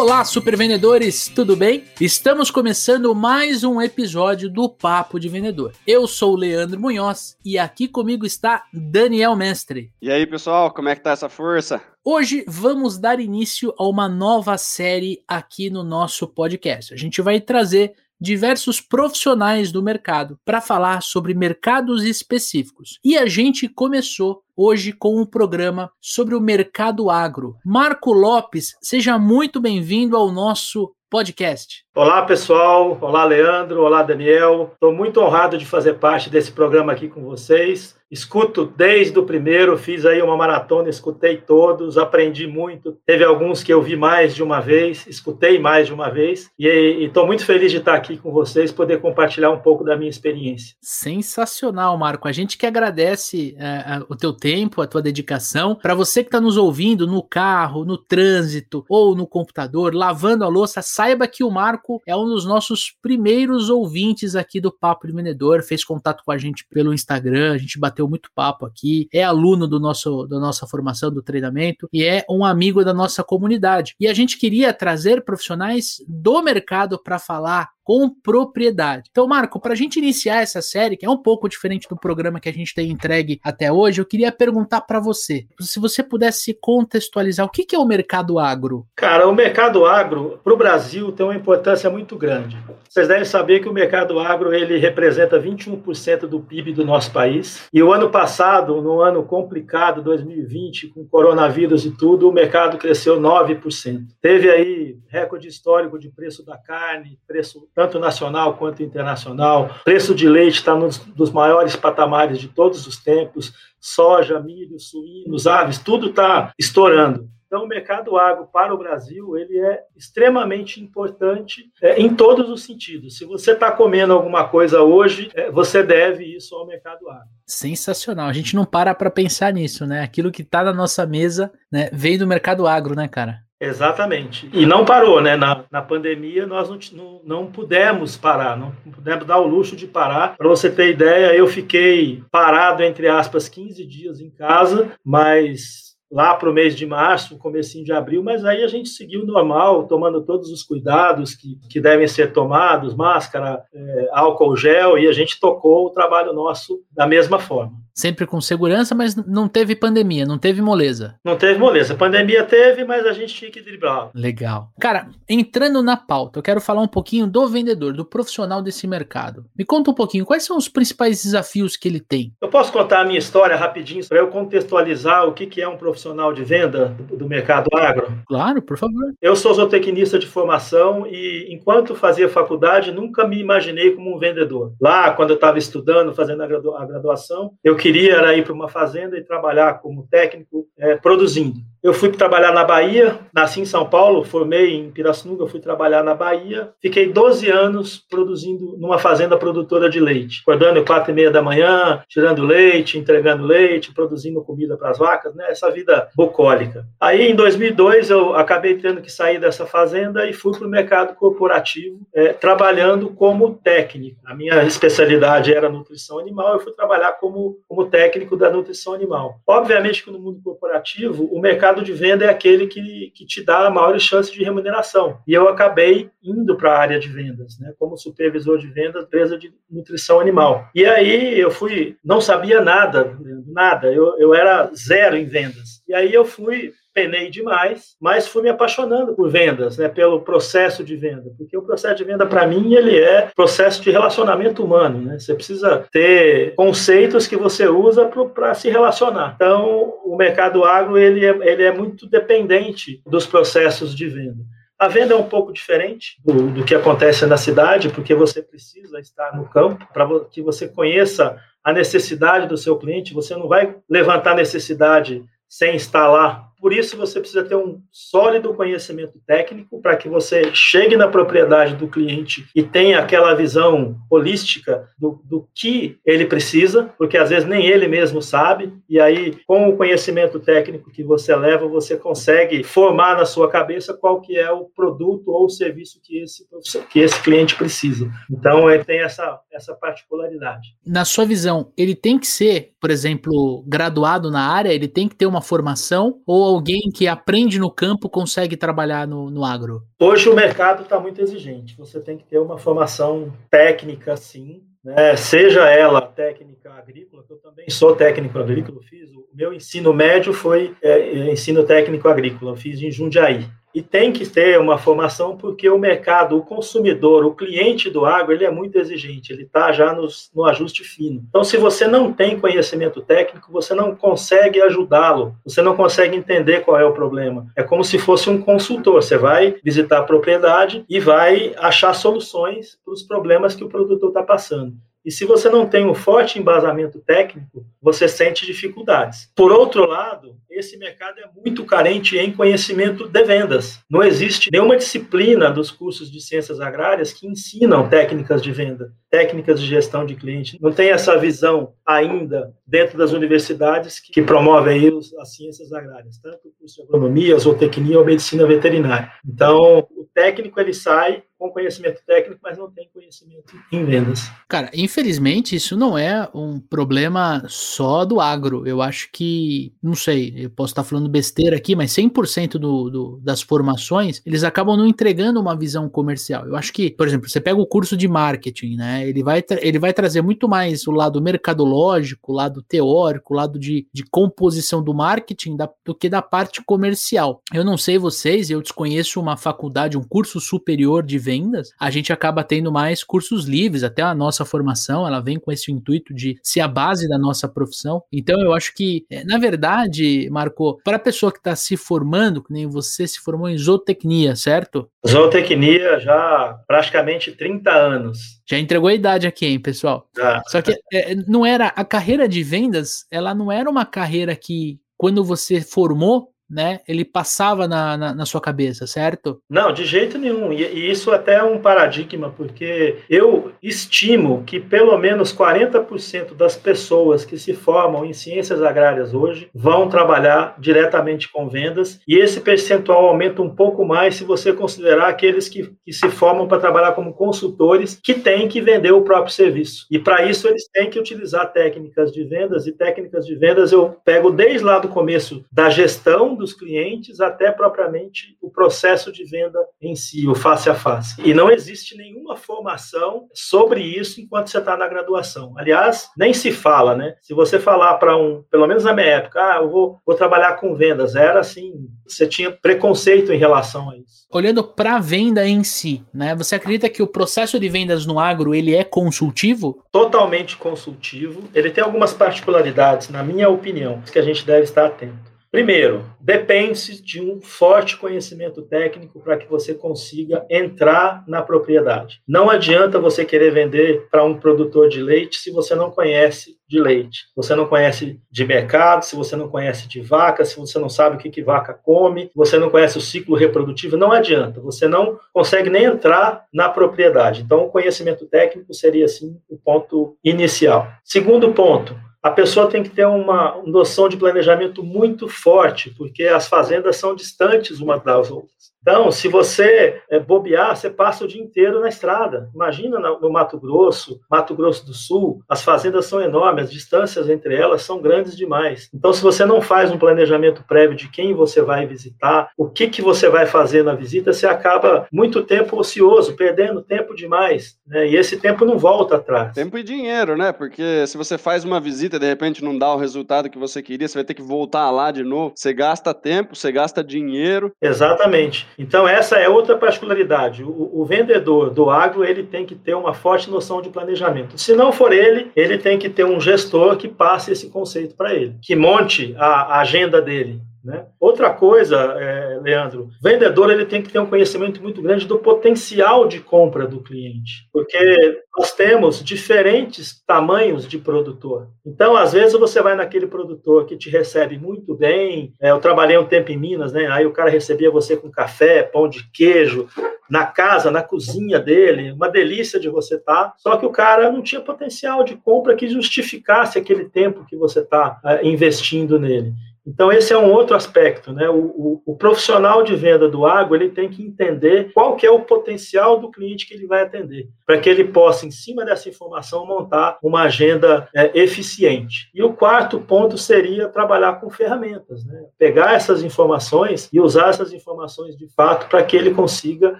Olá, super vendedores, tudo bem? Estamos começando mais um episódio do Papo de Vendedor. Eu sou o Leandro Munhoz e aqui comigo está Daniel Mestre. E aí, pessoal, como é que tá essa força? Hoje vamos dar início a uma nova série aqui no nosso podcast. A gente vai trazer diversos profissionais do mercado para falar sobre mercados específicos. E a gente começou hoje com um programa sobre o mercado agro. Marco Lopes, seja muito bem-vindo ao nosso podcast. Olá, pessoal. Olá, Leandro. Olá, Daniel. Estou muito honrado de fazer parte desse programa aqui com vocês. Escuto desde o primeiro, fiz aí uma maratona, escutei todos, aprendi muito. Teve alguns que eu vi mais de uma vez, escutei mais de uma vez. E estou muito feliz de estar aqui com vocês, poder compartilhar um pouco da minha experiência. Sensacional, Marco. A gente que agradece é, o teu tempo, a tua dedicação. Para você que está nos ouvindo no carro, no trânsito ou no computador, lavando a louça, saiba que o Marco é um dos nossos primeiros ouvintes aqui do Papo de Vendedor. Fez contato com a gente pelo Instagram, a gente bateu bateu muito papo aqui, é aluno do nosso, da nossa formação, do treinamento e é um amigo da nossa comunidade. E a gente queria trazer profissionais do mercado para falar com propriedade. Então, Marco, para a gente iniciar essa série, que é um pouco diferente do programa que a gente tem entregue até hoje, eu queria perguntar para você, se você pudesse contextualizar, o que, que é o mercado agro? Cara, o mercado agro para o Brasil tem uma importância muito grande. Vocês devem saber que o mercado agro ele representa 21% do PIB do nosso país. E o ano passado, no ano complicado, 2020, com coronavírus e tudo, o mercado cresceu 9%. Teve aí recorde histórico de preço da carne, preço tanto nacional quanto internacional. Preço de leite está nos dos maiores patamares de todos os tempos. Soja, milho, suínos, aves, tudo está estourando. Então, o mercado agro para o Brasil ele é extremamente importante é, em todos os sentidos. Se você está comendo alguma coisa hoje, é, você deve isso ao mercado agro. Sensacional. A gente não para para pensar nisso, né? Aquilo que está na nossa mesa né, vem do mercado agro, né, cara? Exatamente. E não parou, né? Na, na pandemia, nós não, não, não pudemos parar, não pudemos dar o luxo de parar. Para você ter ideia, eu fiquei parado, entre aspas, 15 dias em casa, mas lá para o mês de março, comecinho de abril, mas aí a gente seguiu normal, tomando todos os cuidados que, que devem ser tomados, máscara, é, álcool gel, e a gente tocou o trabalho nosso da mesma forma. Sempre com segurança, mas não teve pandemia, não teve moleza. Não teve moleza. Pandemia teve, mas a gente tinha que driblar. Legal. Cara, entrando na pauta, eu quero falar um pouquinho do vendedor, do profissional desse mercado. Me conta um pouquinho, quais são os principais desafios que ele tem? Eu posso contar a minha história rapidinho para eu contextualizar o que é um profissional profissional de venda do mercado agro? Claro, por favor. Eu sou zootecnista de formação e, enquanto fazia faculdade, nunca me imaginei como um vendedor. Lá, quando eu estava estudando, fazendo a graduação, eu queria ir para uma fazenda e trabalhar como técnico, é, produzindo. Eu fui trabalhar na Bahia, nasci em São Paulo, formei em Pirassununga, fui trabalhar na Bahia. Fiquei 12 anos produzindo numa fazenda produtora de leite, acordando quatro e meia da manhã, tirando leite, entregando leite, produzindo comida para as vacas, né? Essa vida bucólica. Aí, em 2002, eu acabei tendo que sair dessa fazenda e fui para o mercado corporativo, é, trabalhando como técnico. A minha especialidade era nutrição animal, eu fui trabalhar como, como técnico da nutrição animal. Obviamente que no mundo corporativo, o mercado de venda é aquele que, que te dá a maior chance de remuneração. E eu acabei indo para a área de vendas, né, como supervisor de vendas, empresa de nutrição animal. E aí eu fui, não sabia nada, nada, eu, eu era zero em vendas. E aí eu fui penei demais, mas fui me apaixonando por vendas, né, pelo processo de venda, porque o processo de venda para mim ele é processo de relacionamento humano, né? Você precisa ter conceitos que você usa para se relacionar. Então, o mercado agro ele é, ele é muito dependente dos processos de venda. A venda é um pouco diferente do, do que acontece na cidade, porque você precisa estar no campo para que você conheça a necessidade do seu cliente. Você não vai levantar necessidade sem estar lá por isso você precisa ter um sólido conhecimento técnico para que você chegue na propriedade do cliente e tenha aquela visão holística do, do que ele precisa, porque às vezes nem ele mesmo sabe, e aí com o conhecimento técnico que você leva, você consegue formar na sua cabeça qual que é o produto ou o serviço que esse, que esse cliente precisa. Então, ele tem essa, essa particularidade. Na sua visão, ele tem que ser, por exemplo, graduado na área, ele tem que ter uma formação, ou alguém que aprende no campo consegue trabalhar no, no agro? Hoje o mercado está muito exigente. Você tem que ter uma formação técnica, sim, né? seja ela técnica agrícola, eu também sou técnico agrícola, fiz o meu ensino médio foi é, ensino técnico agrícola, eu fiz em Jundiaí e tem que ter uma formação porque o mercado, o consumidor, o cliente do agro, ele é muito exigente, ele está já nos, no ajuste fino. Então, se você não tem conhecimento técnico, você não consegue ajudá-lo, você não consegue entender qual é o problema. É como se fosse um consultor, você vai visitar a propriedade e vai achar soluções para os problemas que o produtor está passando. E se você não tem um forte embasamento técnico, você sente dificuldades. Por outro lado, esse mercado é muito carente em conhecimento de vendas. Não existe nenhuma disciplina dos cursos de ciências agrárias que ensinam técnicas de venda, técnicas de gestão de cliente. Não tem essa visão ainda dentro das universidades que promovem aí as ciências agrárias, tanto o curso de agronomia, zootecnia ou medicina veterinária. Então, o técnico ele sai com conhecimento técnico, mas não tem conhecimento em vendas. Cara, infelizmente isso não é um problema só do agro. Eu acho que, não sei, eu posso estar falando besteira aqui, mas 100% do, do, das formações, eles acabam não entregando uma visão comercial. Eu acho que, por exemplo, você pega o curso de marketing, né? Ele vai, ele vai trazer muito mais o lado mercadológico, o lado teórico, o lado de, de composição do marketing da, do que da parte comercial. Eu não sei vocês, eu desconheço uma faculdade, um curso superior de vendas, a gente acaba tendo mais cursos livres, até a nossa formação, ela vem com esse intuito de ser a base da nossa profissão. Então eu acho que, é, na verdade, Marco, para a pessoa que está se formando, que nem você se formou em zootecnia, certo? Zootecnia já praticamente 30 anos. Já entregou a idade aqui, hein, pessoal? Só que é, não era a carreira de vendas, ela não era uma carreira que quando você formou, né, ele passava na, na, na, sua cabeça, certo? Não, de jeito nenhum. E, e, isso até é um paradigma, porque eu estimo que pelo menos 40% das pessoas que se formam em ciências agrárias hoje vão trabalhar diretamente com vendas, e esse percentual aumenta um pouco mais se você considerar aqueles que, que se formam para trabalhar como consultores que têm que vender o próprio serviço. E para isso eles têm que utilizar técnicas de vendas, e técnicas de vendas eu pego desde lá do começo da gestão dos clientes até propriamente o processo de venda em si, o face a face. E não existe nenhuma formação sobre isso enquanto você está na graduação. Aliás, nem se fala, né? Se você falar para um, pelo menos na minha época, ah, eu vou, vou trabalhar com vendas, era assim, você tinha preconceito em relação a isso. Olhando para a venda em si, né? Você acredita que o processo de vendas no agro ele é consultivo? Totalmente consultivo. Ele tem algumas particularidades, na minha opinião, que a gente deve estar atento. Primeiro, depende de um forte conhecimento técnico para que você consiga entrar na propriedade. Não adianta você querer vender para um produtor de leite se você não conhece de leite. Você não conhece de mercado, se você não conhece de vaca, se você não sabe o que, que vaca come, você não conhece o ciclo reprodutivo, não adianta. Você não consegue nem entrar na propriedade. Então, o conhecimento técnico seria, assim, o ponto inicial. Segundo ponto, a pessoa tem que ter uma noção de planejamento muito forte, porque as fazendas são distantes umas das outras. Então, se você é, bobear, você passa o dia inteiro na estrada. Imagina no Mato Grosso, Mato Grosso do Sul, as fazendas são enormes, as distâncias entre elas são grandes demais. Então, se você não faz um planejamento prévio de quem você vai visitar, o que, que você vai fazer na visita, você acaba muito tempo ocioso, perdendo tempo demais. Né? E esse tempo não volta atrás. Tempo e dinheiro, né? Porque se você faz uma visita e de repente não dá o resultado que você queria, você vai ter que voltar lá de novo. Você gasta tempo, você gasta dinheiro. Exatamente. Então, essa é outra particularidade. O, o, vendedor do agro ele tem que ter uma forte noção de planejamento. Se não for ele, ele tem que ter um gestor que passe esse conceito para ele, que monte a, a agenda dele. Né? Outra coisa, é, Leandro, vendedor ele tem que ter um conhecimento muito grande do potencial de compra do cliente, porque nós temos diferentes tamanhos de produtor. Então, às vezes você vai naquele produtor que te recebe muito bem. É, eu trabalhei um tempo em Minas, né? Aí o cara recebia você com café, pão de queijo, na casa, na cozinha dele, uma delícia de você estar. Tá, só que o cara não tinha potencial de compra que justificasse aquele tempo que você está é, investindo nele. Então, esse é um outro aspecto, né? O, o, o, profissional de venda do agro ele tem que entender qual que é o potencial do cliente que ele vai atender, para que ele possa, em cima dessa informação, montar uma agenda é, eficiente. E o quarto ponto seria trabalhar com ferramentas, né? Pegar essas informações e usar essas informações de fato para que ele consiga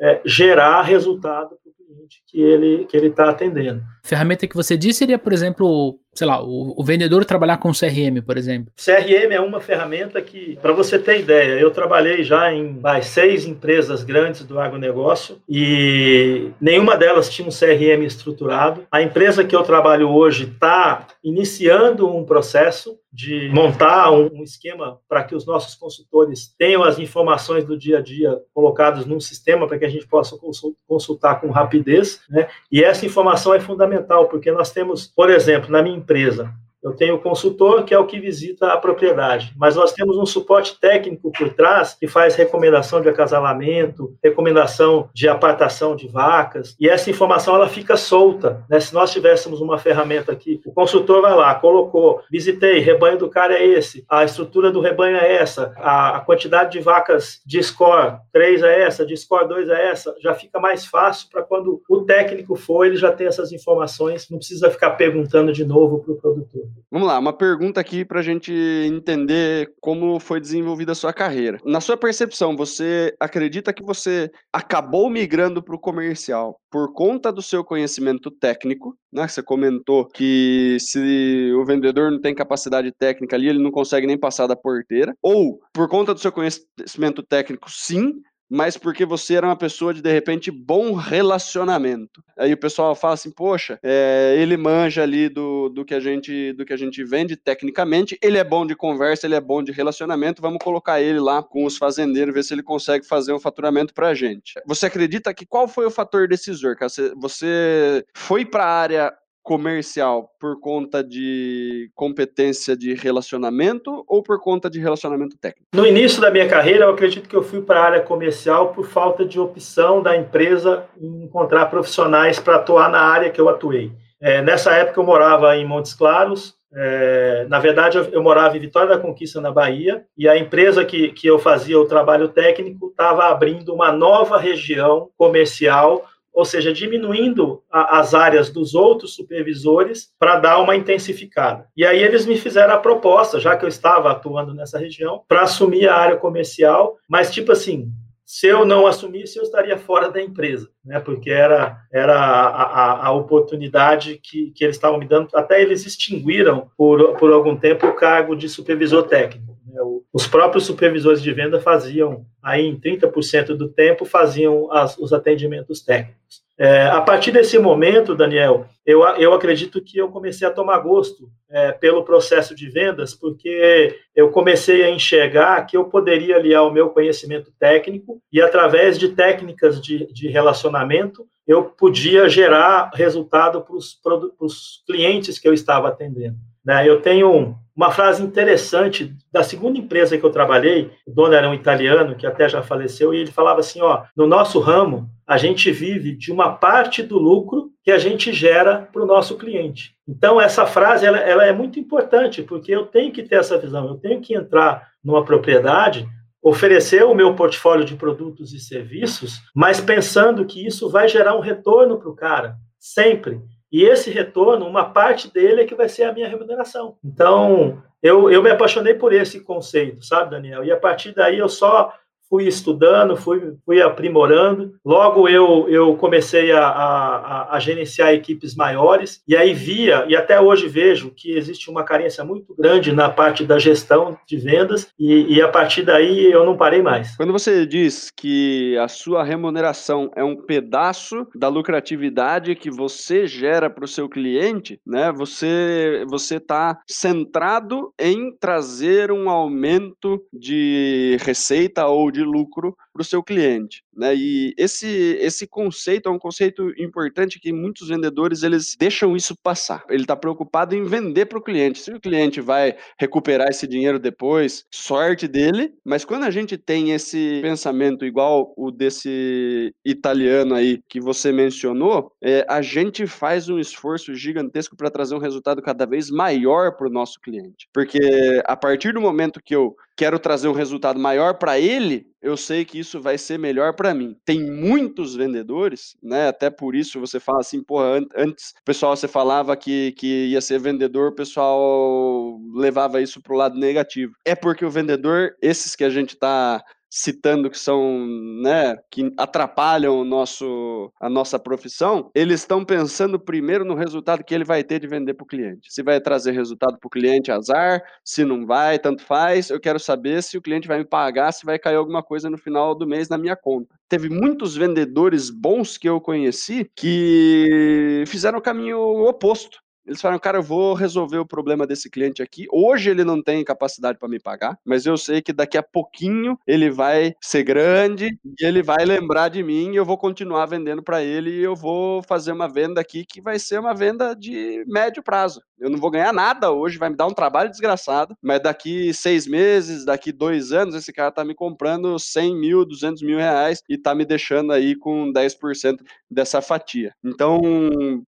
é, gerar resultado para o cliente que ele que ele está atendendo. Ferramenta que você disse seria, por exemplo, sei lá, o, o, vendedor trabalhar com CRM, por exemplo? CRM é uma ferramenta que, para você ter ideia, eu trabalhei já em vai, seis empresas grandes do agronegócio e nenhuma delas tinha um CRM estruturado. A empresa que eu trabalho hoje está iniciando um processo de montar um, um esquema para que os nossos consultores tenham as informações do dia a dia colocadas num sistema para que a gente possa consultar com rapidez, né? E essa informação é fundamental porque nós temos, por exemplo, na minha empresa, eu tenho o consultor, que é o que visita a propriedade, mas nós temos um suporte técnico por trás que faz recomendação de acasalamento, recomendação de apartação de vacas, e essa informação ela fica solta. Né? Se nós tivéssemos uma ferramenta aqui, o consultor vai lá, colocou, visitei, rebanho do cara é esse, a estrutura do rebanho é essa, a, quantidade de vacas de score 3 é essa, de score 2 é essa, já fica mais fácil para quando o técnico for, ele já tem essas informações, não precisa ficar perguntando de novo para o produtor. Vamos lá, uma pergunta aqui para a gente entender como foi desenvolvida a sua carreira. Na sua percepção, você acredita que você acabou migrando para o comercial por conta do seu conhecimento técnico? Né? Você comentou que se o vendedor não tem capacidade técnica ali, ele não consegue nem passar da porteira. Ou por conta do seu conhecimento técnico, sim, mas porque você era uma pessoa de, de repente, bom relacionamento. Aí o pessoal fala assim, poxa, é, ele manja ali do, do, que a gente, do que a gente vende tecnicamente, ele é bom de conversa, ele é bom de relacionamento, vamos colocar ele lá com os fazendeiros, ver se ele consegue fazer um faturamento pra gente. Você acredita que qual foi o fator decisor? Você foi para a área comercial por conta de competência de relacionamento ou por conta de relacionamento técnico? No início da minha carreira, eu acredito que eu fui para a área comercial por falta de opção da empresa em encontrar profissionais para atuar na área que eu atuei. É, nessa época, eu morava em Montes Claros. É, na verdade, eu, eu, morava em Vitória da Conquista, na Bahia, e a empresa que, que eu fazia o trabalho técnico estava abrindo uma nova região comercial ou seja, diminuindo a, as áreas dos outros supervisores para dar uma intensificada. E aí eles me fizeram a proposta, já que eu estava atuando nessa região, para assumir a área comercial, mas tipo assim, se eu não assumisse, eu estaria fora da empresa, né? Porque era, era a, a, a oportunidade que, que eles estavam me dando. Até eles extinguiram por, por algum tempo o cargo de supervisor técnico. Né? Os próprios supervisores de venda faziam, aí em 30% do tempo, faziam as, os atendimentos técnicos. É, a partir desse momento, Daniel, eu, eu acredito que eu comecei a tomar gosto é, pelo processo de vendas, porque eu comecei a enxergar que eu poderia aliar o meu conhecimento técnico e, através de técnicas de, de relacionamento, eu podia gerar resultado para os clientes que eu estava atendendo. Né? Eu tenho uma frase interessante da segunda empresa que eu trabalhei, o dono era um italiano que até já faleceu, e ele falava assim: ó, no nosso ramo, a gente vive de uma parte do lucro que a gente gera para o nosso cliente. Então, essa frase ela, ela é muito importante, porque eu tenho que ter essa visão, eu tenho que entrar numa propriedade oferecer o meu portfólio de produtos e serviços, mas pensando que isso vai gerar um retorno para o cara, sempre. E esse retorno, uma parte dele é que vai ser a minha remuneração. Então, eu, eu me apaixonei por esse conceito, sabe, Daniel? E a partir daí eu só fui estudando, fui, fui aprimorando. Logo eu, eu comecei a, a, a, gerenciar equipes maiores, e aí via, e até hoje vejo, que existe uma carência muito grande na parte da gestão de vendas, e, e a partir daí eu não parei mais. Quando você diz que a sua remuneração é um pedaço da lucratividade que você gera para o seu cliente, né? Você você está centrado em trazer um aumento de receita ou de lucro para o seu cliente. Né? E esse, esse conceito é um conceito importante que muitos vendedores eles deixam isso passar. Ele está preocupado em vender para o cliente. Se o cliente vai recuperar esse dinheiro depois, sorte dele. Mas quando a gente tem esse pensamento igual o desse italiano aí que você mencionou, é, a gente faz um esforço gigantesco para trazer um resultado cada vez maior para o nosso cliente. Porque a partir do momento que eu quero trazer um resultado maior para ele, eu sei que isso vai ser melhor para mim. Tem muitos vendedores, né? Até por isso você fala assim, porra, antes pessoal você falava que, que ia ser vendedor, o pessoal levava isso pro lado negativo. É porque o vendedor, esses que a gente tá citando que são, né, que atrapalham o nosso, a nossa profissão, eles estão pensando primeiro no resultado que ele vai ter de vender para o cliente. Se vai trazer resultado para o cliente, azar. Se não vai, tanto faz. Eu quero saber se o cliente vai me pagar, se vai cair alguma coisa no final do mês na minha conta. Teve muitos vendedores bons que eu conheci que fizeram o caminho oposto. Eles falaram, cara, eu vou resolver o problema desse cliente aqui. Hoje ele não tem capacidade para me pagar, mas eu sei que daqui a pouquinho ele vai ser grande e ele vai lembrar de mim e eu vou continuar vendendo para ele e eu vou fazer uma venda aqui que vai ser uma venda de médio prazo. Eu não vou ganhar nada hoje, vai me dar um trabalho desgraçado, mas daqui seis meses, daqui dois anos, esse cara tá me comprando 100 mil, 200 mil reais e tá me deixando aí com 10% dessa fatia. Então,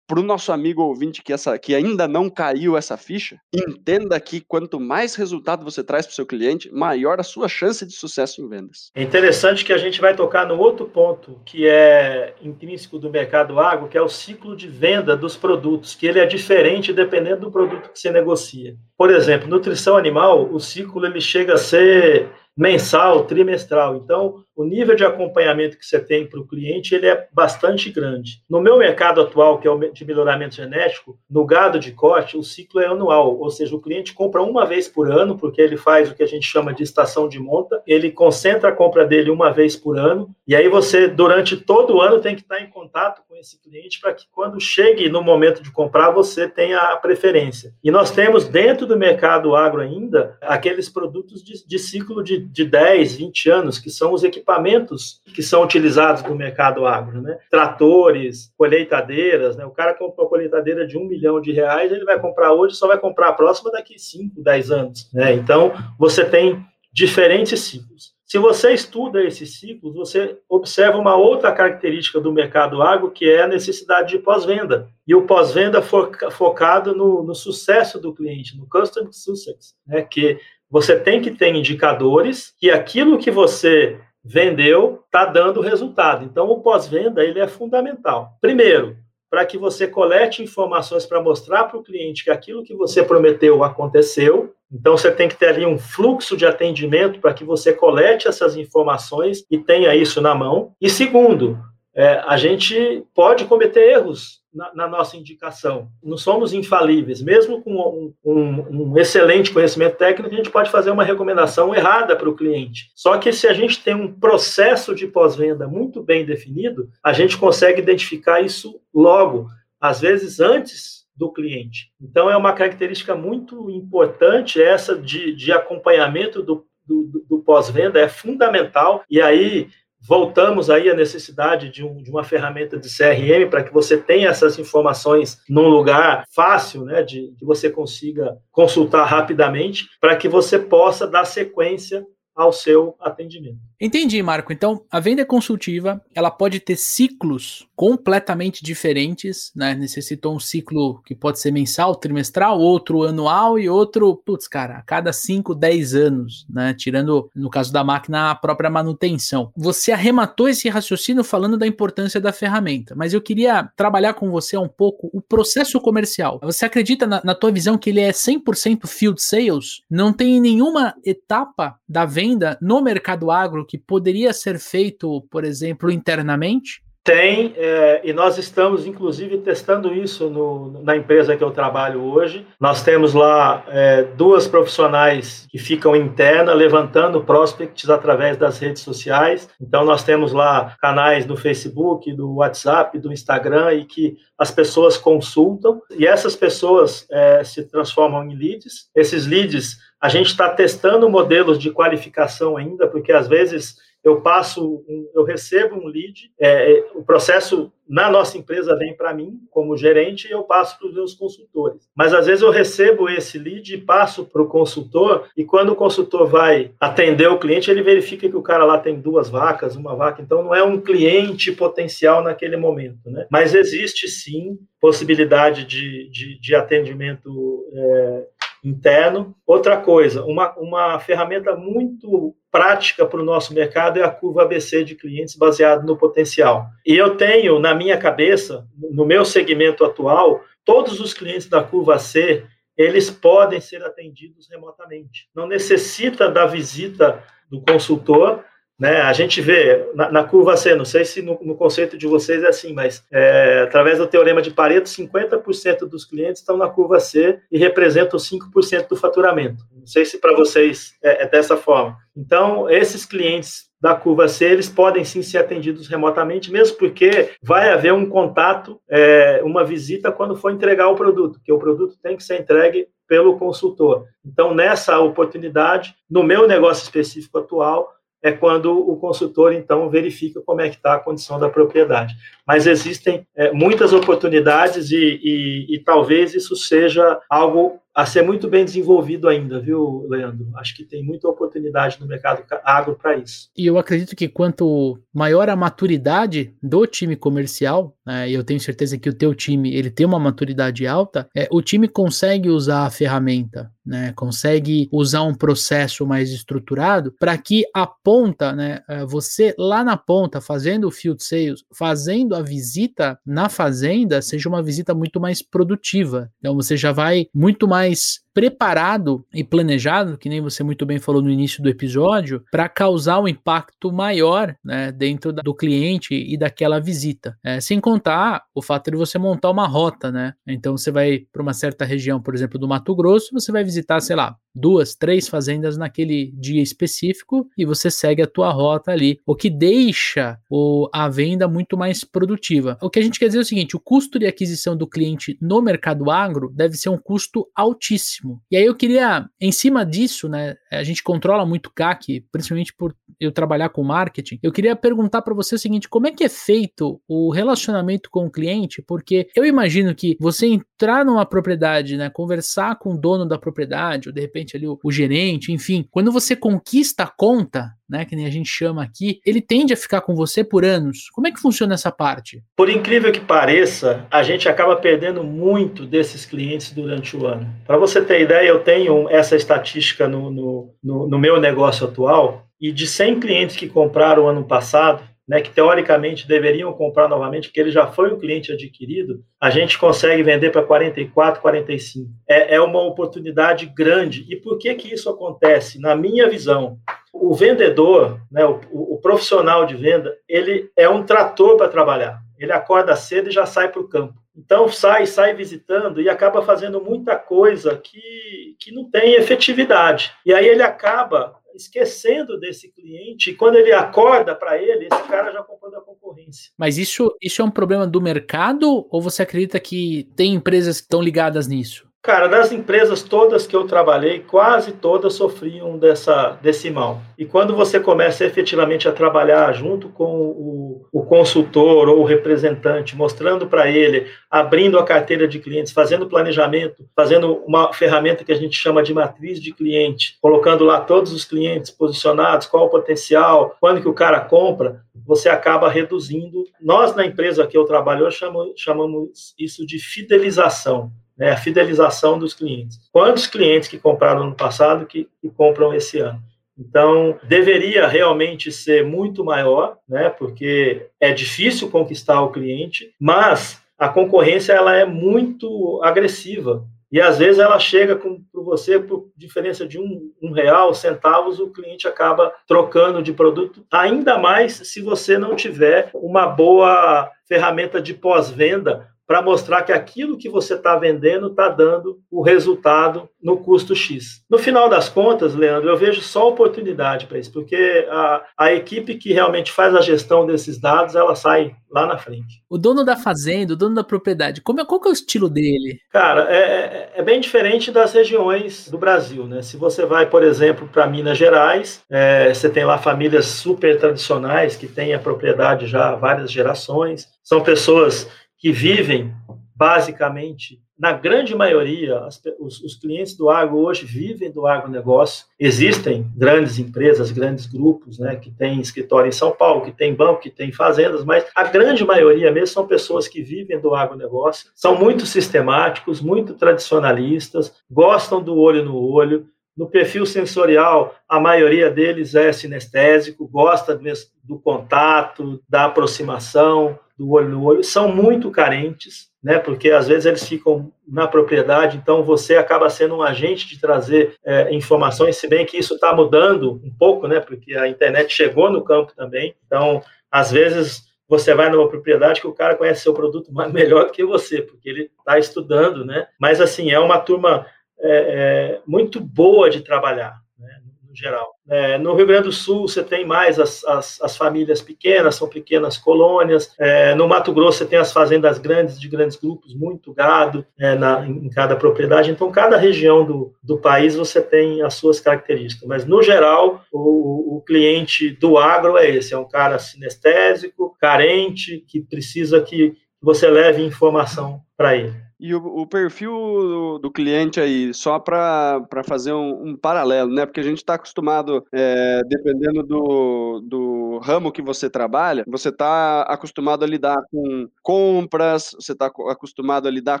para o nosso amigo ouvinte que, essa, que ainda não caiu essa ficha, entenda que quanto mais resultado você traz para o seu cliente, maior a sua chance de sucesso em vendas. É interessante que a gente vai tocar no outro ponto que é intrínseco do mercado agro, que é o ciclo de venda dos produtos, que ele é diferente dependendo do produto que você negocia. Por exemplo, nutrição animal, o ciclo ele chega a ser mensal, trimestral. Então, o nível de acompanhamento que você tem para o cliente ele é bastante grande. No meu mercado atual, que é o de melhoramento genético, no gado de corte, o ciclo é anual, ou seja, o cliente compra uma vez por ano, porque ele faz o que a gente chama de estação de monta, ele concentra a compra dele uma vez por ano, e aí você, durante todo o ano, tem que estar em contato com esse cliente para que quando chegue no momento de comprar, você tenha a preferência. E nós temos dentro do mercado agro ainda aqueles produtos de, de ciclo de, de 10, 20 anos, que são os equipamentos que são utilizados no mercado agro, né? Tratores, colheitadeiras, né? O cara comprou uma colheitadeira de um milhão de reais, ele vai comprar hoje, só vai comprar a próxima daqui 5, 10 anos, né? Então, você tem diferentes ciclos. Se você estuda esses ciclos, você observa uma outra característica do mercado agro, que é a necessidade de pós-venda. E o pós-venda focado no, no, sucesso do cliente, no customer success, né? que você tem que ter indicadores que aquilo que você vendeu, está dando resultado. Então, o pós-venda ele é fundamental. Primeiro, para que você colete informações para mostrar para o cliente que aquilo que você prometeu aconteceu. Então, você tem que ter ali um fluxo de atendimento para que você colete essas informações e tenha isso na mão. E segundo, é, a gente pode cometer erros na, na, nossa indicação. Não somos infalíveis. Mesmo com um, um, um, excelente conhecimento técnico, a gente pode fazer uma recomendação errada para o cliente. Só que se a gente tem um processo de pós-venda muito bem definido, a gente consegue identificar isso logo, às vezes antes do cliente. Então, é uma característica muito importante essa de, de acompanhamento do, do, do pós-venda, é fundamental. E aí, voltamos aí à necessidade de, um, de uma ferramenta de CRM para que você tenha essas informações num lugar fácil, né, de que você consiga consultar rapidamente, para que você possa dar sequência ao seu atendimento. Entendi, Marco. Então, a venda consultiva, ela pode ter ciclos completamente diferentes, né? Necessitou um ciclo que pode ser mensal, trimestral, outro anual e outro, putz, cara, a cada 5, 10 anos, né? Tirando, no caso da máquina, a própria manutenção. Você arrematou esse raciocínio falando da importância da ferramenta, mas eu queria trabalhar com você um pouco o processo comercial. Você acredita, na, na tua visão, que ele é 100% field sales? Não tem nenhuma etapa da venda no mercado agro que poderia ser feito, por exemplo, internamente? Tem, é, e nós estamos, inclusive, testando isso no, na empresa que eu trabalho hoje. Nós temos lá é, duas profissionais que ficam interna, levantando prospects através das redes sociais. Então, nós temos lá canais do Facebook, do WhatsApp, do Instagram, e que as pessoas consultam, e essas pessoas é, se transformam em leads. Esses leads, a gente está testando modelos de qualificação ainda, porque às vezes eu passo, eu recebo um lead, é, é, o processo na nossa empresa vem para mim como gerente e eu passo para os meus consultores. Mas às vezes eu recebo esse lead e passo para o consultor e quando o consultor vai atender o cliente, ele verifica que o cara lá tem duas vacas, uma vaca, então não é um cliente potencial naquele momento, né? Mas existe sim possibilidade de, de, de atendimento é, interno. Outra coisa, uma, uma ferramenta muito prática para o nosso mercado é a curva ABC de clientes baseado no potencial. E eu tenho na minha cabeça, no meu segmento atual, todos os clientes da curva C, eles podem ser atendidos remotamente. Não necessita da visita do consultor, né? A gente vê na, na, curva C, não sei se no, no, conceito de vocês é assim, mas é, através do teorema de Pareto, 50% dos clientes estão na curva C e representam 5% do faturamento. Não sei se para vocês é, é dessa forma. Então, esses clientes da curva C, eles podem sim ser atendidos remotamente, mesmo porque vai haver um contato, é, uma visita quando for entregar o produto, que o produto tem que ser entregue pelo consultor. Então, nessa oportunidade, no meu negócio específico atual, é quando o consultor, então, verifica como é que está a condição da propriedade. Mas existem é, muitas oportunidades e, e, e talvez isso seja algo a ser muito bem desenvolvido ainda, viu, Leandro? Acho que tem muita oportunidade no mercado agro para isso. E eu acredito que quanto maior a maturidade do time comercial, né, e eu tenho certeza que o teu time ele tem uma maturidade alta, é, o time consegue usar a ferramenta, né, consegue usar um processo mais estruturado para que a ponta, né, é, você lá na ponta fazendo o field sales, fazendo a visita na fazenda, seja uma visita muito mais produtiva. Então você já vai muito mais mais preparado e planejado, que nem você muito bem falou no início do episódio, para causar um impacto maior né, dentro da, do cliente e daquela visita. É, sem contar o fato de você montar uma rota, né? Então você vai para uma certa região, por exemplo, do Mato Grosso, você vai visitar, sei lá, duas, três fazendas naquele dia específico e você segue a tua rota ali, o que deixa o, a venda muito mais produtiva. O que a gente quer dizer é o seguinte: o custo de aquisição do cliente no mercado agro deve ser um custo altíssimo altíssimo. E aí eu queria, em cima disso, né, a gente controla muito CAC, principalmente por eu trabalhar com marketing. Eu queria perguntar para você o seguinte, como é que é feito o relacionamento com o cliente? Porque eu imagino que você entrar numa propriedade, né, conversar com o dono da propriedade, ou de repente ali o, o gerente, enfim, quando você conquista a conta, né, que nem a gente chama aqui, ele tende a ficar com você por anos. Como é que funciona essa parte? Por incrível que pareça, a gente acaba perdendo muito desses clientes durante o ano. Para você ter ideia, eu tenho essa estatística no, no, no, no meu negócio atual, e de 100 clientes que compraram ano passado, né, que teoricamente deveriam comprar novamente, porque ele já foi um cliente adquirido, a gente consegue vender para 44, 45. É, é uma oportunidade grande. E por que, que isso acontece? Na minha visão, o vendedor, né, o, o profissional de venda, ele é um trator para trabalhar. Ele acorda cedo e já sai para o campo. Então sai, sai visitando e acaba fazendo muita coisa que, que não tem efetividade. E aí ele acaba esquecendo desse cliente, e quando ele acorda para ele, esse cara já comprou da concorrência. Mas isso, isso é um problema do mercado ou você acredita que tem empresas que estão ligadas nisso? Cara, das empresas todas que eu trabalhei, quase todas sofriam dessa, desse mal. E quando você começa efetivamente a trabalhar junto com o, o consultor ou o representante, mostrando para ele, abrindo a carteira de clientes, fazendo planejamento, fazendo uma ferramenta que a gente chama de matriz de cliente, colocando lá todos os clientes posicionados, qual o potencial, quando que o cara compra, você acaba reduzindo. Nós, na empresa que eu trabalho, chamamos, chamamos isso de fidelização né, a fidelização dos clientes. Quantos clientes que compraram no passado que, que compram esse ano? Então, deveria realmente ser muito maior, né, porque é difícil conquistar o cliente, mas a concorrência ela é muito agressiva. E às vezes ela chega com você por diferença de um, um real, centavos, o cliente acaba trocando de produto, ainda mais se você não tiver uma boa ferramenta de pós-venda para mostrar que aquilo que você está vendendo está dando o resultado no custo X. No final das contas, Leandro, eu vejo só oportunidade para isso, porque a, a equipe que realmente faz a gestão desses dados, ela sai lá na frente. O dono da fazenda, o dono da propriedade, como é, qual que é o estilo dele? Cara, é, é, é bem diferente das regiões do Brasil, né? Se você vai, por exemplo, para Minas Gerais, é, você tem lá famílias super tradicionais que têm a propriedade já há várias gerações, são pessoas que vivem basicamente, na grande maioria, as, os, os, clientes do agro hoje vivem do agronegócio. Existem grandes empresas, grandes grupos, né, que têm escritório em São Paulo, que tem banco, que tem fazendas, mas a grande maioria mesmo são pessoas que vivem do agronegócio, são muito sistemáticos, muito tradicionalistas, gostam do olho no olho, no perfil sensorial, a maioria deles é sinestésico, gosta do contato, da aproximação, do olho no olho, são muito carentes, né? Porque às vezes eles ficam na propriedade, então você acaba sendo um agente de trazer é, informações, se bem que isso está mudando um pouco, né? Porque a internet chegou no campo também, então às vezes você vai numa propriedade que o cara conhece seu produto melhor do que você, porque ele está estudando, né? Mas assim é uma turma é, é, muito boa de trabalhar, né, no geral. É, no Rio Grande do Sul, você tem mais as, as, as famílias pequenas, são pequenas colônias. É, no Mato Grosso, você tem as fazendas grandes, de grandes grupos, muito gado é, na, em cada propriedade. Então, cada região do, do país você tem as suas características. Mas, no geral, o, o cliente do agro é esse: é um cara sinestésico, carente, que precisa que você leve informação para ele. E o, o perfil do, do, cliente aí, só para fazer um, um, paralelo, né? Porque a gente está acostumado, é, dependendo do, do ramo que você trabalha, você está acostumado a lidar com compras, você está acostumado a lidar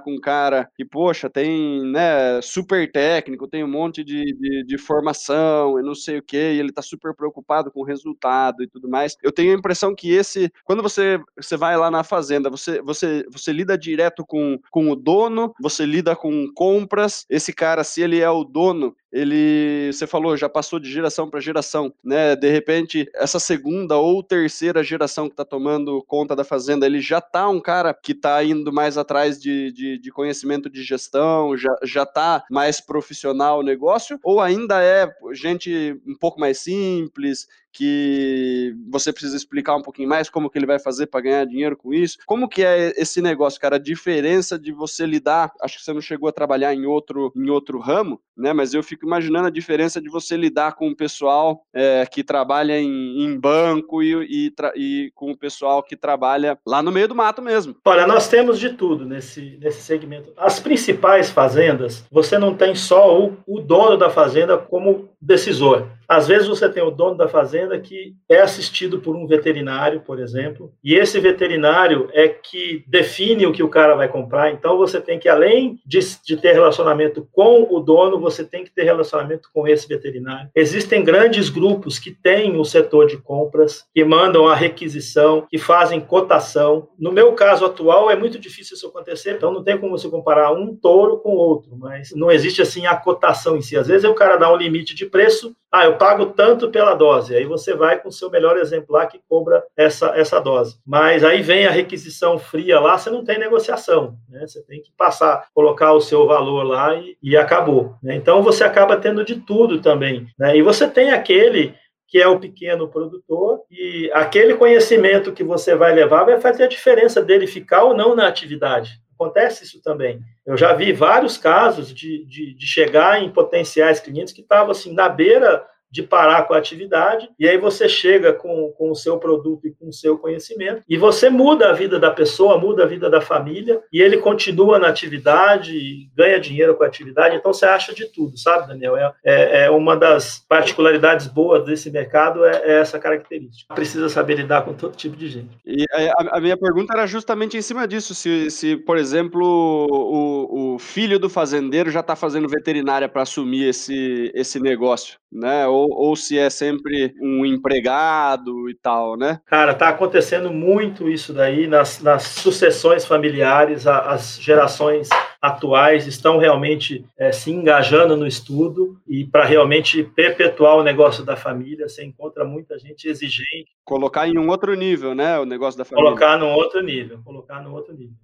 com um cara que, poxa, tem né, super técnico, tem um monte de, de, de formação e não sei o que, e ele está super preocupado com o resultado e tudo mais. Eu tenho a impressão que esse, quando você, você vai lá na fazenda, você, você, você lida direto com, com o dono você lida com compras. Esse cara, se ele é o dono, ele, você falou, já passou de geração para geração, né? De repente, essa segunda ou terceira geração que está tomando conta da fazenda, ele já tá um cara que está indo mais atrás de, de, de, conhecimento de gestão, já, já tá mais profissional o negócio, ou ainda é gente um pouco mais simples, que você precisa explicar um pouquinho mais como que ele vai fazer para ganhar dinheiro com isso. Como que é esse negócio, cara? A diferença de você lidar, acho que você não chegou a trabalhar em outro, em outro ramo, né? Mas eu fico imaginando a diferença de você lidar com o pessoal é, que trabalha em, em banco e, e, e, com o pessoal que trabalha lá no meio do mato mesmo. Olha, nós temos de tudo nesse, nesse segmento. As principais fazendas, você não tem só o, o dono da fazenda como decisor. Às vezes você tem o dono da fazenda que é assistido por um veterinário, por exemplo, e esse veterinário é que define o que o cara vai comprar. Então você tem que, além de, de ter relacionamento com o dono, você tem que ter relacionamento com esse veterinário. Existem grandes grupos que têm o setor de compras, que mandam a requisição, que fazem cotação. No meu caso atual, é muito difícil isso acontecer, então não tem como você comparar um touro com outro, mas não existe assim a cotação em si. Às vezes o cara dá um limite de preço, ah, eu pago tanto pela dose. Aí você vai com o seu melhor exemplar que cobra essa, essa dose. Mas aí vem a requisição fria lá, você não tem negociação. Né? Você tem que passar, colocar o seu valor lá e, e acabou. Né? Então você acaba tendo de tudo também. Né? E você tem aquele que é o pequeno produtor, e aquele conhecimento que você vai levar vai fazer a diferença dele ficar ou não na atividade. Acontece isso também. Eu já vi vários casos de, de, de chegar em potenciais clientes que estavam assim na beira de parar com a atividade, e aí você chega com, com o seu produto e com o seu conhecimento, e você muda a vida da pessoa, muda a vida da família, e ele continua na atividade, ganha dinheiro com a atividade, então você acha de tudo, sabe, Daniel? É, é, é uma das particularidades boas desse mercado, é, é, essa característica. Precisa saber lidar com todo tipo de gente. E a, a minha pergunta era justamente em cima disso, se, se por exemplo, o, o filho do fazendeiro já está fazendo veterinária para assumir esse, esse negócio, né? Ou, ou se é sempre um empregado e tal, né? Cara, tá acontecendo muito isso daí nas, nas sucessões familiares, a, as gerações atuais estão realmente é, se engajando no estudo e para realmente perpetuar o negócio da família, você encontra muita gente exigente. Colocar em um outro nível, né, o negócio da família. Colocar num outro nível, colocar num outro nível.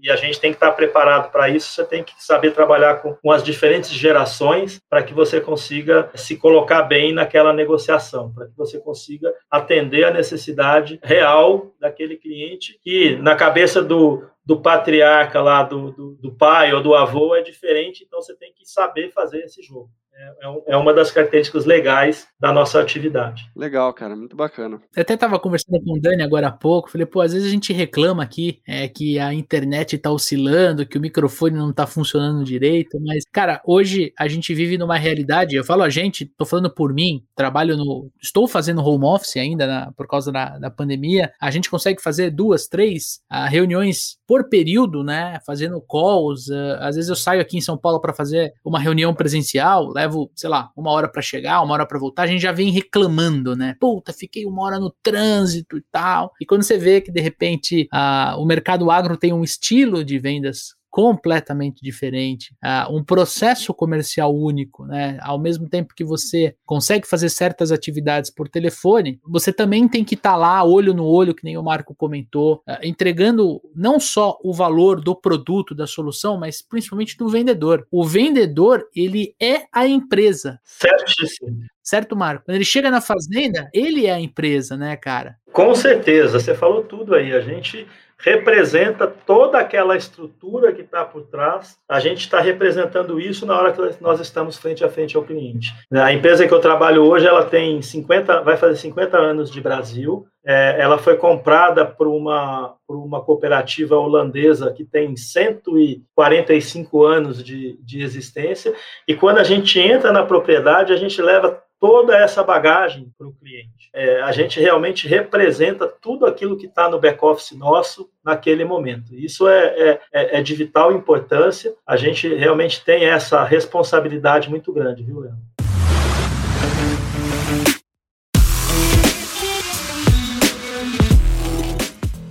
E a gente tem que estar preparado para isso. Você tem que saber trabalhar com, com as diferentes gerações para que você consiga se colocar bem naquela negociação, para que você consiga atender a necessidade real daquele cliente que, na cabeça do, do patriarca lá, do, do, do, pai ou do avô, é diferente, então você tem que saber fazer esse jogo. É, é, é uma das características legais da nossa atividade. Legal, cara, muito bacana. Eu até estava conversando com o Dani agora há pouco, falei, pô, às vezes a gente reclama aqui é, que a internet está oscilando, que o microfone não está funcionando direito, mas, cara, hoje a gente vive numa realidade, eu falo a gente, tô falando por mim, trabalho no. Estou fazendo home office ainda na, por causa da, da pandemia, a gente consegue fazer duas, três uh, reuniões por período, né? Fazendo calls. Uh, às vezes eu saio aqui em São Paulo para fazer uma reunião presencial, levo, sei lá, uma hora para chegar, uma hora para voltar, a gente já vem reclamando, né? Puta, fiquei uma hora no trânsito e tal. E quando você vê que de repente uh, o mercado agro tem um estilo de vendas completamente diferente, uh, um processo comercial único, né? Ao mesmo tempo que você consegue fazer certas atividades por telefone, você também tem que estar tá lá, olho no olho, que nem o Marco comentou, uh, entregando não só o valor do produto, da solução, mas principalmente do vendedor. O vendedor, ele é a empresa. Certíssimo. Certo, Marco? Quando ele chega na fazenda, ele é a empresa, né, cara? Com certeza, você falou tudo aí. A gente representa toda aquela estrutura que está por trás. A gente está representando isso na hora que nós estamos frente a frente ao cliente. A empresa que eu trabalho hoje, ela tem 50, vai fazer 50 anos de Brasil. É, ela foi comprada por uma, por uma cooperativa holandesa que tem 145 anos de, de existência. E quando a gente entra na propriedade, a gente leva toda essa bagagem para o cliente. É, a gente realmente representa tudo aquilo que está no back-office nosso naquele momento. Isso é, é, é, é, de vital importância. A gente realmente tem essa responsabilidade muito grande, viu, Leandro?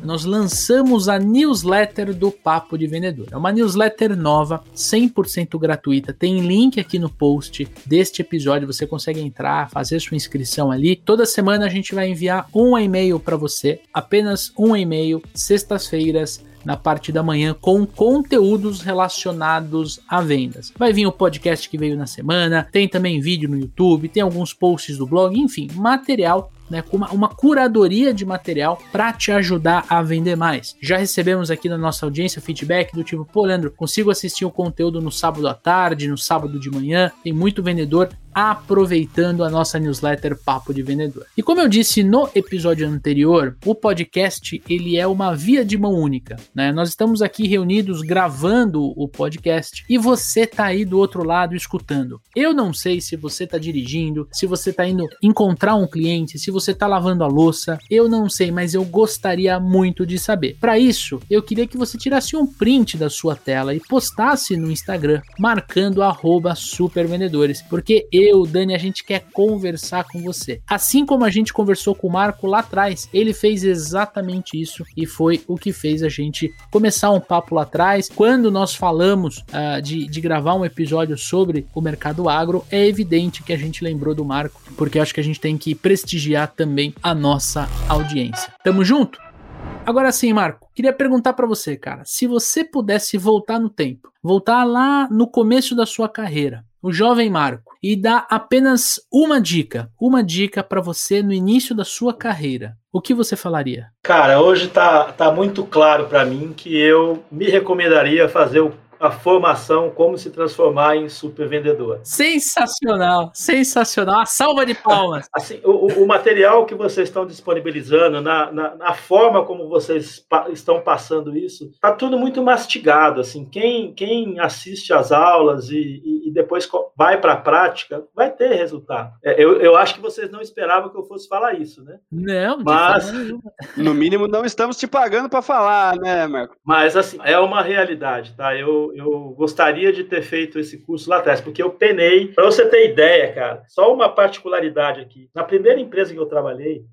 Nós lançamos a newsletter do Papo de Vendedor. É uma newsletter nova, 100% gratuita. Tem link aqui no post deste episódio. Você consegue entrar, fazer sua inscrição ali. Toda semana a gente vai enviar um e-mail para você, apenas um e-mail, sextas-feiras na parte da manhã com conteúdos relacionados a vendas. Vai vir o podcast que veio na semana, tem também vídeo no YouTube, tem alguns posts do blog, enfim, material né, com uma, uma curadoria de material para te ajudar a vender mais. Já recebemos aqui na nossa audiência feedback do tipo, pô, Leandro, consigo assistir o conteúdo no sábado à tarde, no sábado de manhã, tem muito vendedor aproveitando a nossa newsletter Papo de Vendedor. E como eu disse no episódio anterior, o podcast ele é uma via de mão única, né? Nós estamos aqui reunidos gravando o podcast e você tá aí do outro lado escutando. Eu não sei se você tá dirigindo, se você tá indo encontrar um cliente, se você tá lavando a louça, eu não sei, mas eu gostaria muito de saber. Para isso, eu queria que você tirasse um print da sua tela e postasse no Instagram marcando @supervendedores, porque eu eu, Dani, a gente quer conversar com você. Assim como a gente conversou com o Marco lá atrás, ele fez exatamente isso e foi o que fez a gente começar um papo lá atrás. Quando nós falamos uh, de, de gravar um episódio sobre o mercado agro, é evidente que a gente lembrou do Marco, porque acho que a gente tem que prestigiar também a nossa audiência. Tamo junto? Agora sim, Marco, queria perguntar para você, cara, se você pudesse voltar no tempo, voltar lá no começo da sua carreira, o jovem Marco, e dá apenas uma dica, uma dica para você no início da sua carreira, o que você falaria? Cara, hoje tá, tá muito claro para mim que eu me recomendaria fazer o a formação como se transformar em supervendedor. Sensacional, sensacional. A salva de palmas. Assim, o, o material que vocês estão disponibilizando, na, na, na forma como vocês pa estão passando isso, está tudo muito mastigado. Assim, quem, quem assiste às aulas e, e, e depois vai para a prática vai ter resultado. É, eu, eu acho que vocês não esperavam que eu fosse falar isso, né? Não, mas no mínimo não estamos te pagando para falar, né, Marco? Mas assim, é uma realidade, tá? Eu, eu gostaria de ter feito esse curso lá atrás, porque eu penei. Para você ter ideia, cara, só uma particularidade aqui. Na primeira empresa que eu trabalhei,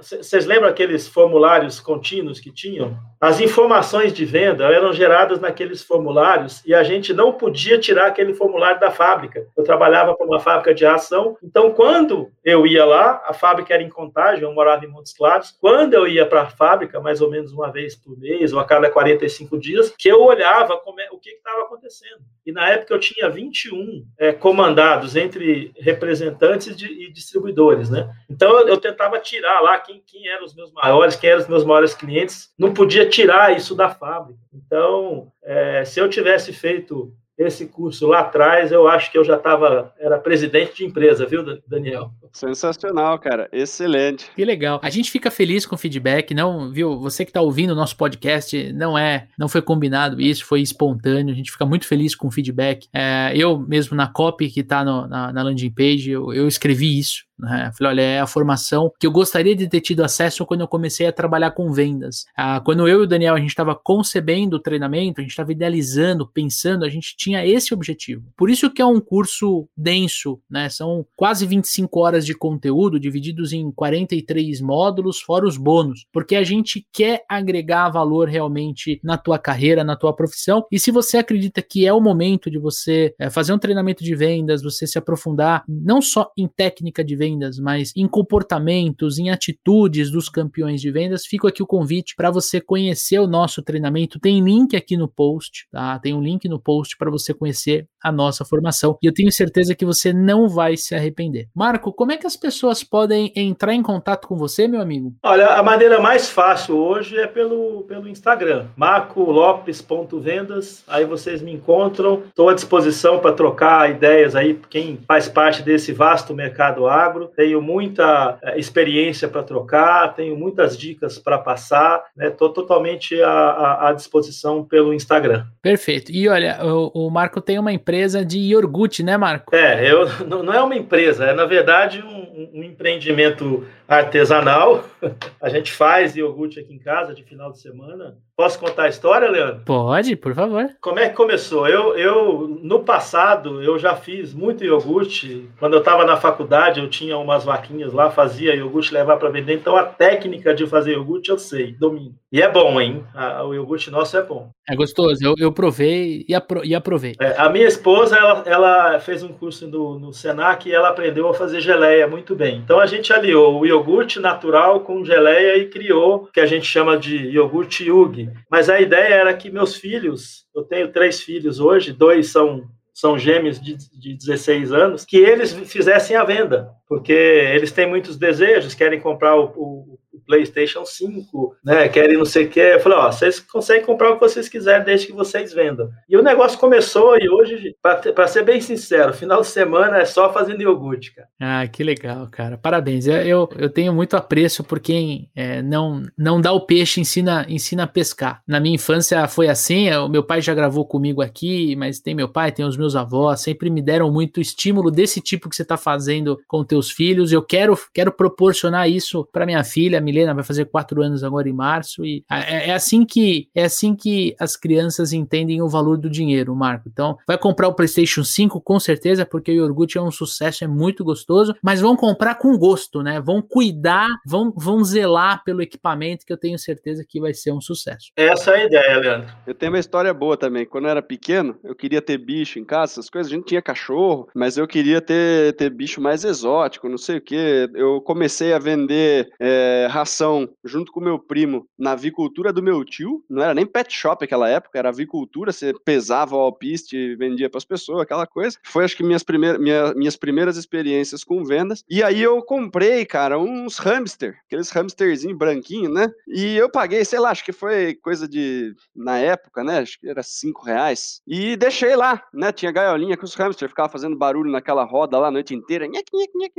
vocês lembram aqueles formulários contínuos que tinham? As informações de venda eram geradas naqueles formulários e a gente não podia tirar aquele formulário da fábrica. Eu trabalhava para uma fábrica de ação, então quando eu ia lá, a fábrica era em Contagem, eu morava em Montes Claros. Quando eu ia para a fábrica, mais ou menos uma vez por mês ou a cada 45 dias, que eu olhava como é, o que estava acontecendo. E na época eu tinha 21 é, comandados entre representantes de, e distribuidores, né? Então eu, eu, tentava tirar lá quem, quem eram os meus maiores, quem eram os meus maiores clientes. Não podia tirar isso da fábrica. Então, é, se eu tivesse feito esse curso lá atrás, eu acho que eu já estava, era presidente de empresa, viu, Daniel? Sensacional, cara, excelente. Que legal. A gente fica feliz com o feedback, não, viu? Você que está ouvindo o nosso podcast, não é, não foi combinado isso, foi espontâneo. A gente fica muito feliz com o feedback. É, eu mesmo na copy que está na, na landing page, eu, eu escrevi isso. Né? Falei, olha, é a formação que eu gostaria de ter tido acesso quando eu comecei a trabalhar com vendas. Ah, quando eu e o Daniel a gente estava concebendo o treinamento, a gente estava idealizando, pensando, a gente tinha esse objetivo. Por isso que é um curso denso, né? São quase 25 horas de conteúdo divididos em 43 módulos, fora os bônus, porque a gente quer agregar valor realmente na tua carreira, na tua profissão. E se você acredita que é o momento de você é, fazer um treinamento de vendas, você se aprofundar não só em técnica de vendas, vendas, mas em comportamentos, em atitudes dos campeões de vendas, fica aqui o convite para você conhecer o nosso treinamento. Tem link aqui no post, tá? Tem um link no post para você conhecer a nossa formação e eu tenho certeza que você não vai se arrepender. Marco, como é que as pessoas podem entrar em contato com você, meu amigo? Olha, a maneira mais fácil hoje é pelo, pelo Instagram, marcolopes.vendas. Aí vocês me encontram, estou à disposição para trocar ideias aí, quem faz parte desse vasto mercado agro agro, tenho muita eh, experiência para trocar, tenho muitas dicas para passar, estou né? totalmente à, à, à, disposição pelo Instagram. Perfeito. E olha, o, o, Marco tem uma empresa de iogurte, né, Marco? É, eu, não é uma empresa, é na verdade um, um empreendimento artesanal. A gente faz iogurte aqui em casa de final de semana. Posso contar a história, Leandro? Pode, por favor. Como é que começou? Eu, eu no passado, eu já fiz muito iogurte. Quando eu estava na faculdade, eu tinha umas vaquinhas lá, fazia iogurte, levar para vender. Então, a técnica de fazer iogurte eu sei, domino. E é bom, hein? A, o iogurte nosso é bom. É gostoso. Eu, eu provei e, apro e aprovei. É, a minha esposa, ela, ela fez um curso no, no Senac e ela aprendeu a fazer geleia muito bem. Então, a gente aliou o iogurte natural com geleia e criou o que a gente chama de iogurte yugi. Mas a ideia era que meus filhos, eu tenho três filhos hoje, dois são são gêmeos de, de 16 anos, que eles fizessem a venda, porque eles têm muitos desejos, querem comprar o, o, PlayStation 5, né? Querem não sei o que. Eu falei, ó, vocês conseguem comprar o que vocês quiserem desde que vocês vendam. E o negócio começou e hoje, para ser bem sincero, final de semana é só fazendo iogurte, cara. Ah, que legal, cara. Parabéns. Eu, eu tenho muito apreço por quem é, não, não dá o peixe, ensina, ensina a pescar. Na minha infância foi assim, o meu pai já gravou comigo aqui, mas tem meu pai, tem os meus avós, sempre me deram muito estímulo desse tipo que você está fazendo com teus filhos. Eu quero, quero proporcionar isso para minha filha, Milena vai fazer quatro anos agora em março e é, é, assim que é assim que as crianças entendem o valor do dinheiro, Marco. Então, vai comprar o PlayStation 5 com certeza, porque o iogurte é um sucesso, é muito gostoso, mas vão comprar com gosto, né? Vão cuidar, vão, vão zelar pelo equipamento que eu tenho certeza que vai ser um sucesso. Essa é a ideia, Leandro. Eu tenho uma história boa também. Quando eu era pequeno, eu queria ter bicho em casa, essas coisas. A gente tinha cachorro, mas eu queria ter, ter bicho mais exótico, não sei o que. Eu comecei a vender é, participação junto com meu primo na avicultura do meu tio. Não era nem pet shop naquela época, era avicultura. Você pesava o alpiste e vendia para as pessoas, aquela coisa. Foi, acho que, minhas, primeiras minha, minhas primeiras experiências com vendas. E aí eu comprei, cara, uns hamster, aqueles hamsterzinho branquinho, né? E eu paguei, sei lá, acho que foi coisa de, na época, né? Acho que era cinco reais. E deixei lá, né? Tinha gaiolinha com os hamster, ficava fazendo barulho naquela roda lá a noite inteira.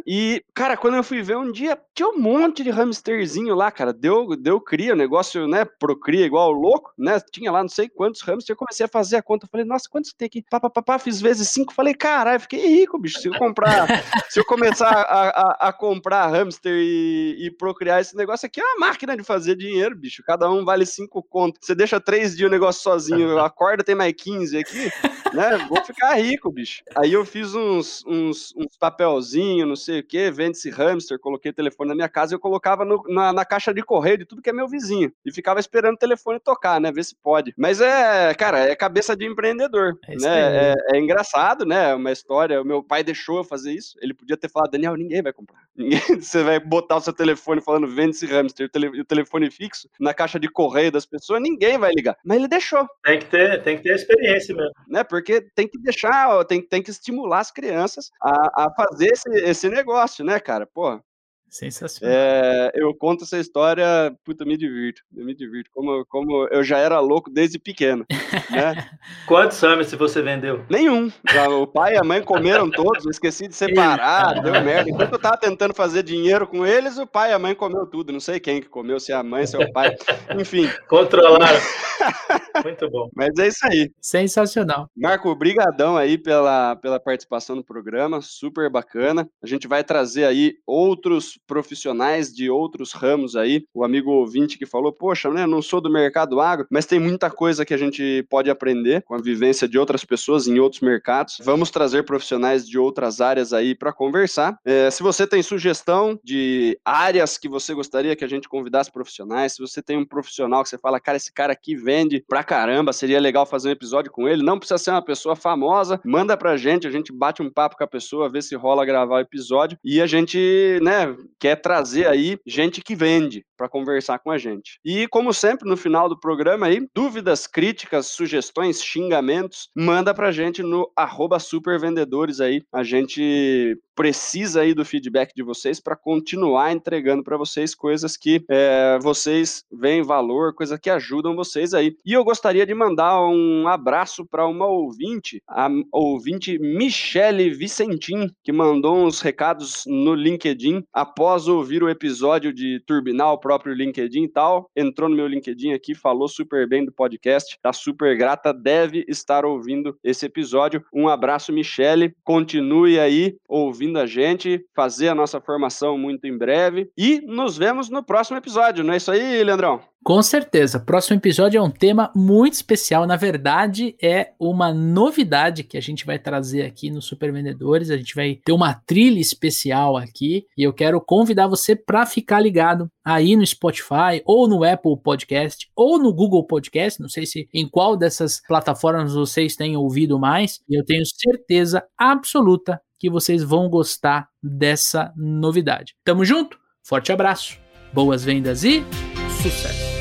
E, cara, quando eu fui ver um dia, tinha um monte de hamsterzinho lá, cara. Deu, deu cria, o negócio, né? Procria igual louco, né? Tinha lá não sei quantos hamster. Eu comecei a fazer a conta. Falei, nossa, quantos tem aqui? Pá, pá, pá, pá, fiz vezes cinco. Falei, caralho, fiquei rico, bicho. Se eu comprar, se eu começar a, a, a comprar hamster e, e, procriar esse negócio aqui, é uma máquina de fazer dinheiro, bicho. Cada um vale cinco contos. Você deixa três dias o negócio sozinho, acorda, tem mais 15 aqui, né? Vou ficar rico, bicho. Aí eu fiz uns, uns, uns papelzinhos, não sei o que, vende-se hamster, coloquei o telefone na minha casa e eu colocava no, na, na, caixa de correio de tudo que é meu vizinho. E ficava esperando o telefone tocar, né? Ver se pode. Mas é, cara, é cabeça de empreendedor. É, né? É, é, engraçado, né? Uma história. O meu pai deixou eu fazer isso. Ele podia ter falado, Daniel, ninguém vai comprar. Ninguém, você vai botar o seu telefone falando vende-se hamster, o, tele, o telefone fixo na caixa de correio das pessoas, ninguém vai ligar. Mas ele deixou. Tem que ter, tem que ter experiência mesmo. Né? Porque tem que deixar, tem, tem que estimular as crianças a, a fazer esse, esse negócio, né, cara? Pô, Sensacional. É, eu conto essa história, puta, me divirto, eu me divirto. Como, como eu já era louco desde pequeno, né? Quantos se você vendeu? Nenhum. O pai e a mãe comeram todos, eu esqueci de separar, deu merda. Enquanto eu tava tentando fazer dinheiro com eles, o pai e a mãe comeu tudo. Não sei quem que comeu, se é a mãe, se é o pai. Enfim. Controlaram. Muito bom. Mas é isso aí. Sensacional. Marco, brigadão aí pela, pela participação no programa, super bacana. A gente vai trazer aí outros profissionais de outros ramos aí. O amigo ouvinte que falou, poxa, né, não sou do mercado agro, mas tem muita coisa que a gente pode aprender com a vivência de outras pessoas em outros mercados. Vamos trazer profissionais de outras áreas aí para conversar. É, se você tem sugestão de áreas que você gostaria que a gente convidasse profissionais, se você tem um profissional que você fala, cara, esse cara aqui vende pra caramba, seria legal fazer um episódio com ele, não precisa ser uma pessoa famosa, manda pra gente, a gente bate um papo com a pessoa, vê se rola gravar o episódio e a gente, né, quer trazer aí gente que vende para conversar com a gente. E como sempre, no final do programa aí, dúvidas, críticas, sugestões, xingamentos, manda pra gente no supervendedores aí. A gente precisa aí do feedback de vocês para continuar entregando para vocês coisas que é, vocês veem valor, coisas que ajudam vocês aí. E eu gostaria de mandar um abraço para uma ouvinte, a ouvinte Michele Vicentim, que mandou uns recados no LinkedIn após ouvir o episódio de turbinar o próprio LinkedIn e tal. Entrou no meu LinkedIn aqui, falou super bem do podcast, tá super grata, deve estar ouvindo esse episódio. Um abraço, Michele. Continue aí ouvindo a gente, fazer a nossa formação muito em breve e nos vemos no próximo episódio, não é isso aí, Leandrão? Com certeza. Próximo episódio é um tema muito especial. Na verdade, é uma novidade que a gente vai trazer aqui no Super Vendedores. A gente vai ter uma trilha especial aqui e eu quero convidar você para ficar ligado aí no Spotify ou no Apple Podcast ou no Google Podcast. Não sei se em qual dessas plataformas vocês têm ouvido mais. E eu tenho certeza absoluta que vocês vão gostar dessa novidade. Tamo junto? Forte abraço, boas vendas e sucesso!